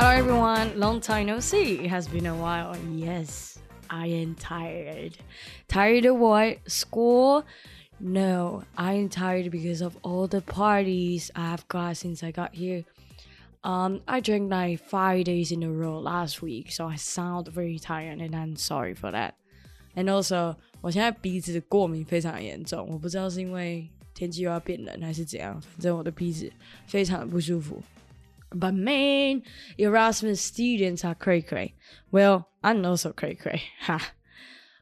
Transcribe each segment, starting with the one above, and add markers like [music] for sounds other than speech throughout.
Hello everyone, long time no see. It has been a while. Yes, I am tired. Tired of what? School? No, I am tired because of all the parties I have got since I got here. Um, I drank like five days in a row last week, so I sound very tired, and I'm sorry for that. And also, 我现在鼻子过敏非常严重，我不知道是因为天气又要变冷还是怎样，反正我的鼻子非常的不舒服。 But man, Erasmus students are cray cray. Well, I'm also cray cray. 哈，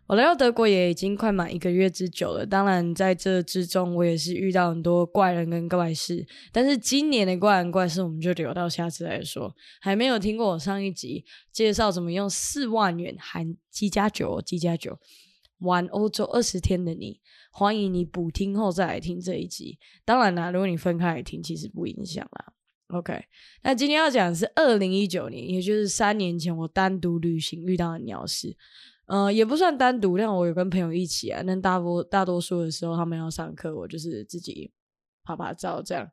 我来到德国也已经快满一个月之久了。当然，在这之中，我也是遇到很多怪人跟怪事。但是今年的怪人怪事，我们就留到下次来说。还没有听过我上一集介绍怎么用四万元含机加酒、机加九玩欧洲二十天的你，欢迎你补听后再来听这一集。当然啦，如果你分开来听，其实不影响啦。OK，那今天要讲的是二零一九年，也就是三年前我单独旅行遇到的鸟事。呃，也不算单独，但我有跟朋友一起啊。但大多大多数的时候，他们要上课，我就是自己拍拍照这样。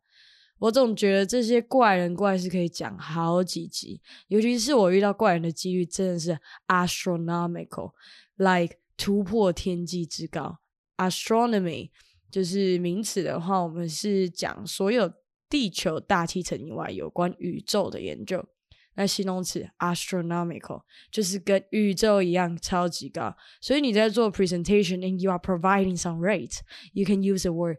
我总觉得这些怪人怪事可以讲好几集，尤其是我遇到怪人的几率真的是 astronomical，like 突破天际之高。Astronomy 就是名词的话，我们是讲所有。地球大气层以外有关宇宙的研究。那形容词 astronomical 就是跟宇宙一样超级高。所以你在做 presentation and you are providing some rate, you can use the word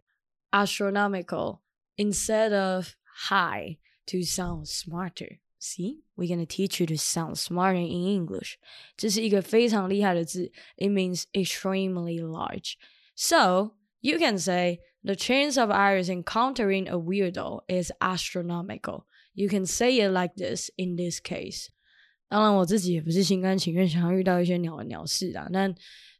astronomical instead of high to sound smarter. See, we're gonna teach you to sound smarter in English. 这是一个非常厉害的字。It means extremely large. So you can say the chance of Iris encountering a weirdo is astronomical. You can say it like this in this case. 当然，我自己也不是心甘情愿想要遇到一些鸟的鸟事啊，但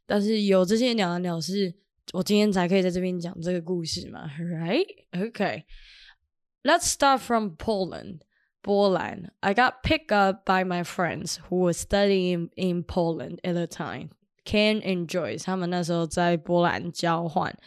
但是有这些鸟的鸟事，我今天才可以在这边讲这个故事嘛，right? Okay. Let's start from Poland. Poland. I got picked up by my friends who were studying in Poland at the time. Ken and Joyce，他们那时候在波兰交换。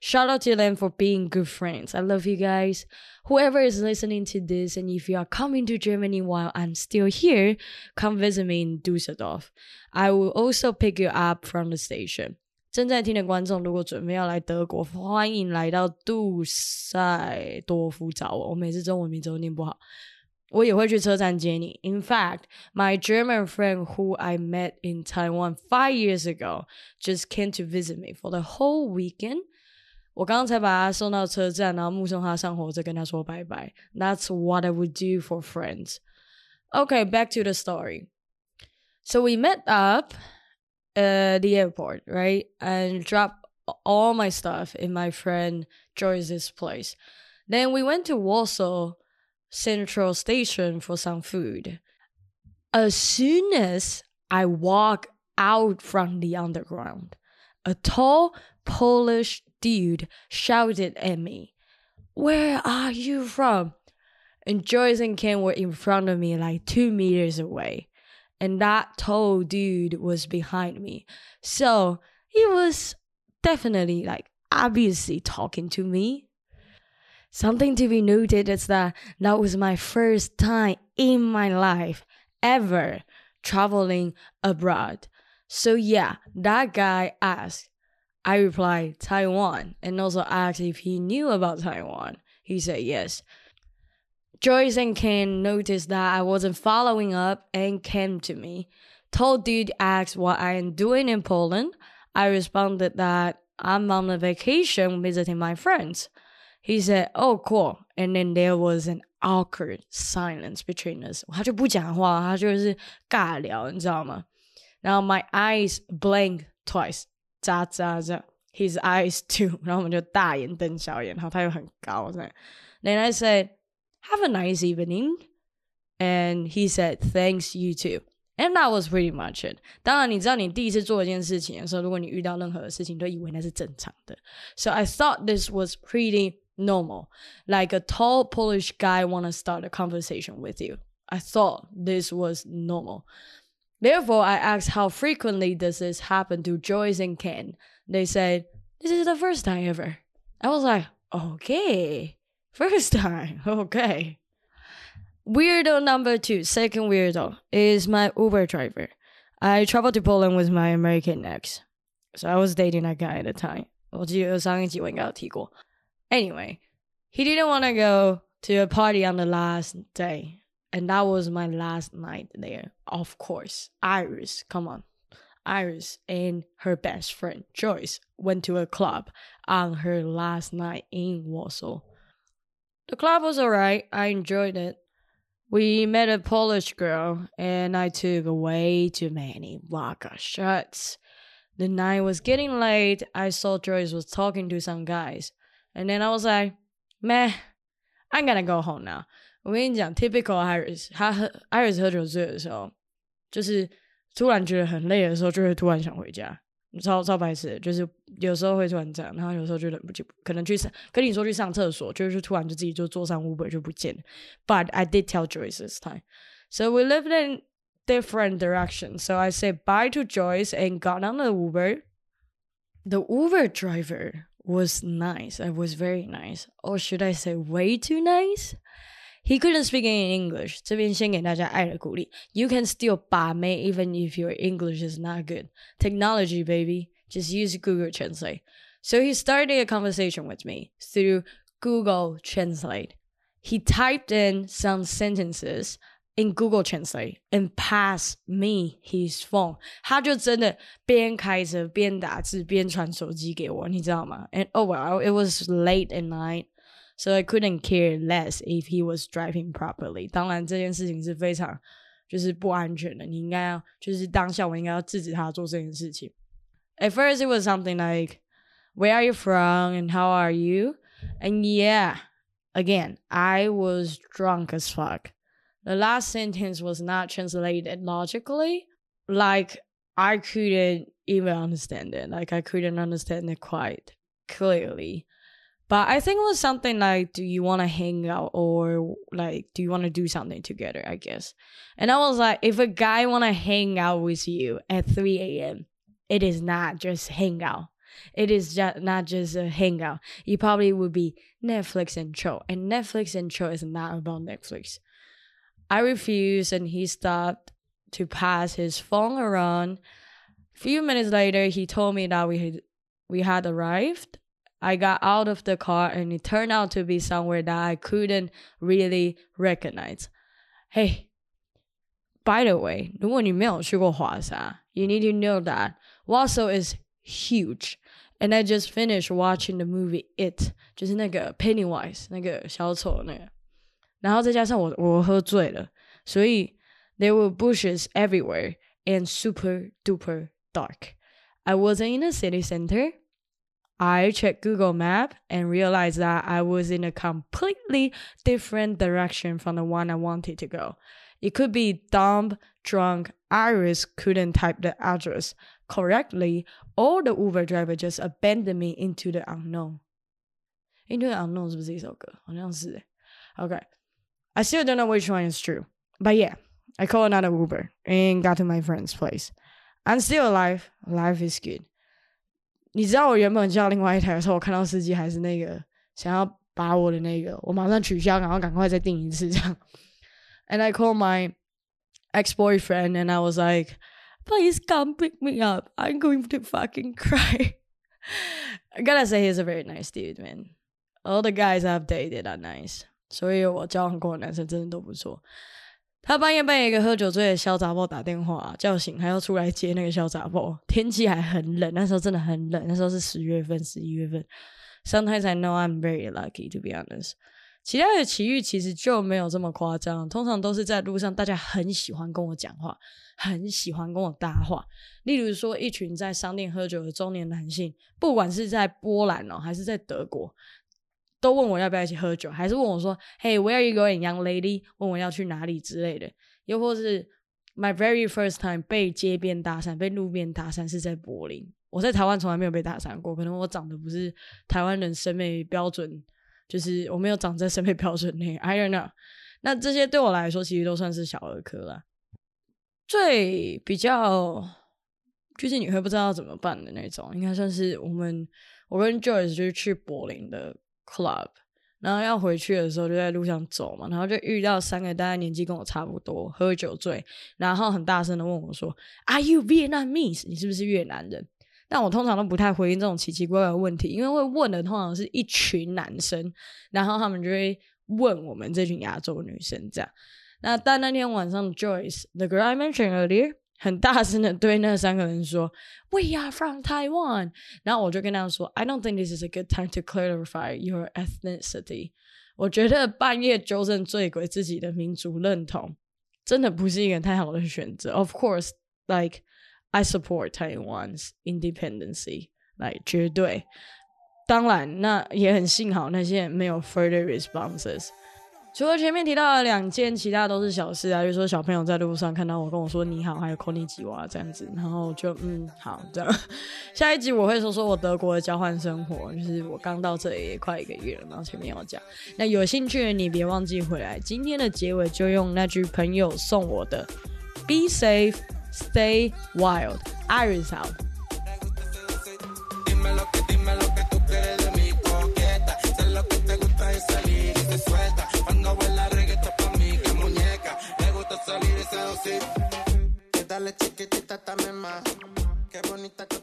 Shout out to them for being good friends. I love you guys. Whoever is listening to this, and if you are coming to Germany while I'm still here, come visit me in Dusseldorf. I will also pick you up from the station. 正在听的观众，如果准备要来德国，欢迎来到杜塞多夫找我。我每次中文名字都念不好。我也会去车站接你。In fact, my German friend who I met in Taiwan five years ago just came to visit me for the whole weekend. 我刚刚才把他送到车站，然后目送他上火车，跟他说拜拜。That's what I would do for friends. Okay, back to the story. So we met up at the airport, right? And dropped all my stuff in my friend Joyce's place. Then we went to Warsaw Central Station for some food. As soon as I walk out from the underground, a tall Polish dude shouted at me, Where are you from? And Joyce and Ken were in front of me, like two meters away. And that tall dude was behind me. So he was definitely, like, obviously talking to me. Something to be noted is that that was my first time in my life ever traveling abroad. So yeah, that guy asked. I replied Taiwan and also asked if he knew about Taiwan. He said yes. Joyce and Ken noticed that I wasn't following up and came to me. Told dude asked what I am doing in Poland. I responded that I'm on a vacation visiting my friends. He said, "Oh, cool." And then there was an awkward silence between us. 他就不讲话，他就是尬聊，你知道吗？然后 my eyes blinked twice， 眨眨眨。His eyes [laughs] too，然后我们就大眼瞪小眼，然后他又很高这样。Then I said, "Have a nice evening," and he said, "Thanks, you too." And that was pretty much it. 当然，你知道你第一次做一件事情的时候，如果你遇到任何的事情，都以为那是正常的。So I thought this was pretty normal. Like a tall Polish guy want to start a conversation with you. I thought this was normal. Therefore, I asked how frequently does this happen to Joyce and Ken. They said, this is the first time ever. I was like, okay, first time, [laughs] okay. Weirdo number two, second weirdo, is my Uber driver. I traveled to Poland with my American ex. So I was dating that guy at the time. 我记得上一集我应该有提过。Anyway, he didn't want to go to a party on the last day. and that was my last night there. Of course. Iris, come on. Iris and her best friend Joyce went to a club on her last night in Warsaw. The club was alright. I enjoyed it. We met a Polish girl, and I took way too many vodka shots. The night was getting late. I saw Joyce was talking to some guys, and then I was like, "Meh, I'm gonna go home now." 我跟你讲，typical Iris，他喝 Iris 喝酒醉的时候，就是突然觉得很累的时候，就会突然想回家。超超白痴，就是有时候会突然这样，然后有时候就忍不住，可能去上跟你说去上厕所，就是突然就自己就坐上 Uber 就不见了。But I did tell Joyce this time, so we lived in different directions. So I said bye to Joyce and got on the Uber. The Uber driver was nice. It was very nice. Or should I say way too nice? He couldn't speak any English. 这边先给大家爱的鼓励。You can still 把妹 even if your English is not good. Technology, baby. Just use Google Translate. So he started a conversation with me through Google Translate. He typed in some sentences in Google Translate and passed me his phone. 他就真的边开车边打字边传手机给我，你知道吗？And oh well, it was late at night. So I couldn't care less if he was driving properly。当然这件事情是非常就是不安全的，你应该要就是当下我应该要制止他做这件事情。At first it was something like, "Where are you from and how are you?" And yeah, again, I was drunk as fuck. The last sentence was not translated logically. Like I couldn't even understand it. Like I couldn't understand it quite clearly. But I think it was something like, do you want to hang out or like, do you want to do something together? I guess. And I was like, if a guy want to hang out with you at 3 a.m., it is not just hang out. It is just not just a hangout. You probably would be Netflix and chill. And Netflix and chill is not about Netflix. I refused and he stopped to pass his phone around. A few minutes later, he told me that we had, we had arrived I got out of the car and it turned out to be somewhere that I couldn't really recognize. Hey, by the way, 如果你没有去过华沙, you need to know that Warsaw is huge. And I just finished watching the movie It，就是那个 Pennywise 那个小丑那个，然后再加上我我喝醉了，所以 there were bushes everywhere and super duper dark. I wasn't in a city center. I checked Google Map and realized that I was in a completely different direction from the one I wanted to go. It could be dumb, drunk, Iris couldn't type the address correctly, or the Uber driver just abandoned me into the unknown. Into the unknown 是不是一首歌？好像是。Okay. I still don't know which one is true. But yeah, I called another Uber and got to my friend's place. I'm still alive. Life is good. 你知道我原本叫另外一台的时候，我看到司机还是那个想要把我的那个，我马上取消，然后赶快再订一次这样。And I [laughs] called my ex-boyfriend and I was like, please come pick me up. I'm going to fucking cry. I [laughs] gotta say he's a very nice dude, man. All the guys I've dated are nice. 所以我交往过的男生真的都不错。 他半夜半夜一个喝酒醉的小杂包打电话叫醒，还要出来接那个小杂包。天气还很冷，那时候真的很冷，那时候是十月份、十一月份。Sometimes I know I'm very lucky to be honest。其他的奇遇其实就没有这么夸张，通常都是在路上，大家很喜欢跟我讲话，很喜欢跟我搭话。例如说，一群在商店喝酒的中年男性，不管是在波兰哦，还是在德国。都问我要不要一起喝酒，还是问我说：“Hey, where are you going, young lady？” 问我要去哪里之类的。又或是 my very first time 被街边搭讪、被路边搭讪是在柏林。我在台湾从来没有被搭讪过，可能我长得不是台湾人审美标准，就是我没有长在审美标准内。I don't know。那这些对我来说其实都算是小儿科了。最比较就是你会不知道怎么办的那种，应该算是我们我跟 Joyce 就是去柏林的。club，然后要回去的时候就在路上走嘛，然后就遇到三个大概年纪跟我差不多，喝酒醉，然后很大声的问我说：“Are you Vietnamese？你是不是越南人？”但我通常都不太回应这种奇奇怪怪的问题，因为会问的通常是一群男生，然后他们就会问我们这群亚洲女生这样。那但那天晚上，Joyce，the girl I mentioned earlier，很大声的对那三个人说：“We are from Taiwan。”然后我就跟他说：“I don't think this is a good time to clarify your ethnicity。”我觉得半夜纠正醉鬼自己的民族认同，真的不是一个太好的选择。Of course, like I support Taiwan's independence，来绝对。当然，那也很幸好那些没有 further responses。 除了前面提到的两件，其他都是小事啊，就说小朋友在路上看到我跟我说你好，还有 k o n i c h 这样子，然后就嗯好这样。下一集我会说说我德国的交换生活，就是我刚到这里也快一个月了，然后前面要讲。那有兴趣的你别忘记回来。今天的结尾就用那句朋友送我的：Be safe, stay wild, Iris out。la chiquitita también más. Qué bonita que